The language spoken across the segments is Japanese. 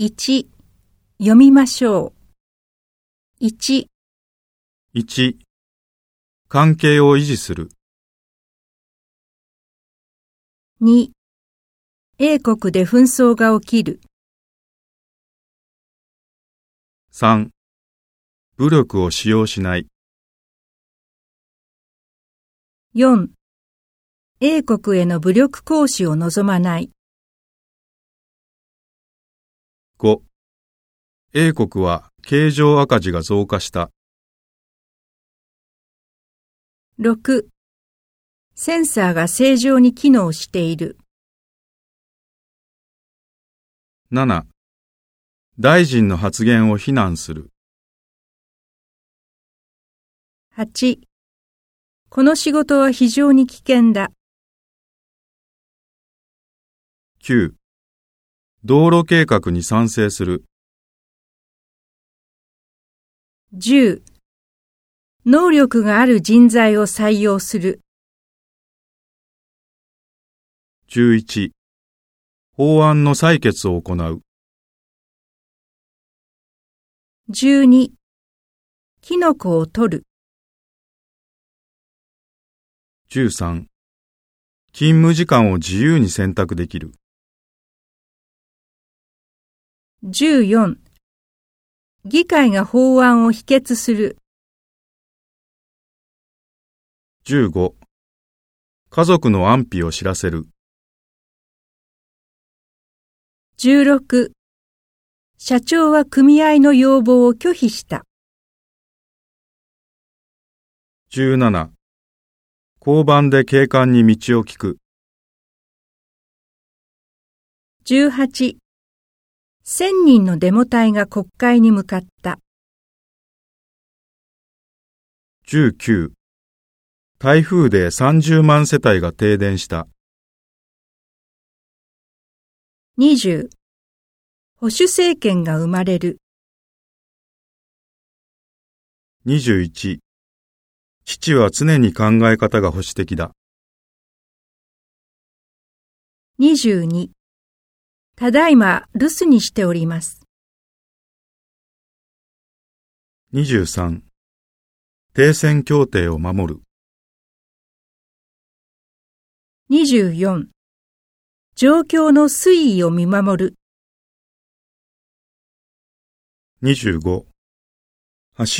1読みましょう。1、1、関係を維持する。2、英国で紛争が起きる。3、武力を使用しない。4、英国への武力行使を望まない。5、英国は経常赤字が増加した。6、センサーが正常に機能している。7、大臣の発言を非難する。8、この仕事は非常に危険だ。9、道路計画に賛成する。10、能力がある人材を採用する。11、法案の採決を行う。12、キノコを取る。13、勤務時間を自由に選択できる。14、議会が法案を否決する。15、家族の安否を知らせる。16、社長は組合の要望を拒否した。17、交番で警官に道を聞く。18、千人のデモ隊が国会に向かった。19、台風で30万世帯が停電した。20、保守政権が生まれる。21、父は常に考え方が保守的だ。22、ただいま留守にしております。23、停戦協定を守る。24、状況の推移を見守る。25、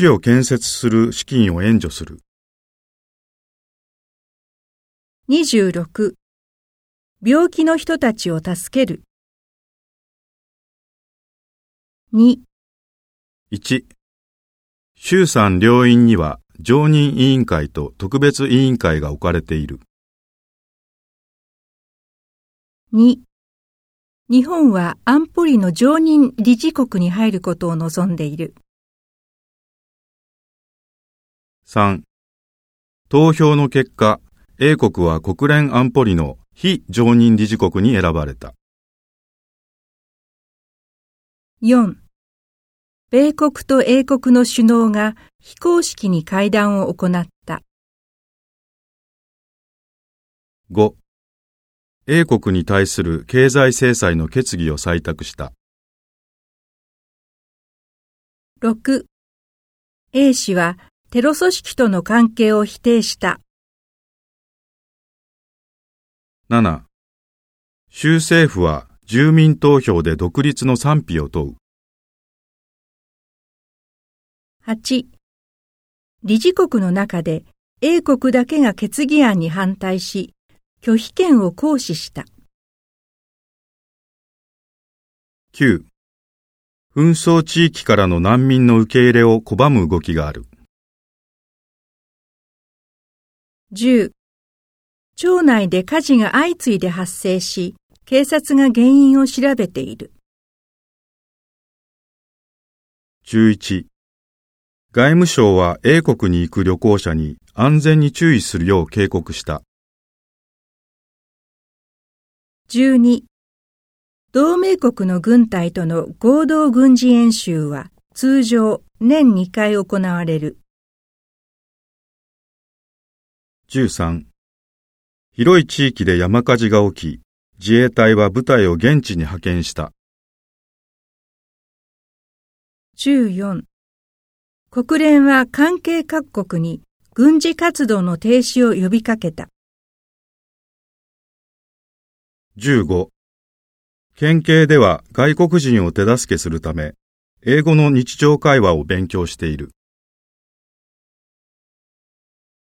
橋を建設する資金を援助する。26、病気の人たちを助ける。2、1、衆参両院には常任委員会と特別委員会が置かれている。2日本は安保理の常任理事国に入ることを望んでいる。3. 投票の結果、英国は国連安保理の非常任理事国に選ばれた。4. 米国と英国の首脳が非公式に会談を行った。5. 英国に対する経済制裁の決議を採択した。6. A 氏はテロ組織との関係を否定した。7. 州政府は住民投票で独立の賛否を問う。8. 理事国の中で英国だけが決議案に反対し、拒否権を行使した。9. 紛争地域からの難民の受け入れを拒む動きがある。10. 町内で火事が相次いで発生し、警察が原因を調べている。11. 外務省は英国に行く旅行者に安全に注意するよう警告した。12. 同盟国の軍隊との合同軍事演習は通常年2回行われる。13. 広い地域で山火事が起き、自衛隊は部隊を現地に派遣した。14国連は関係各国に軍事活動の停止を呼びかけた。15県警では外国人を手助けするため、英語の日常会話を勉強している。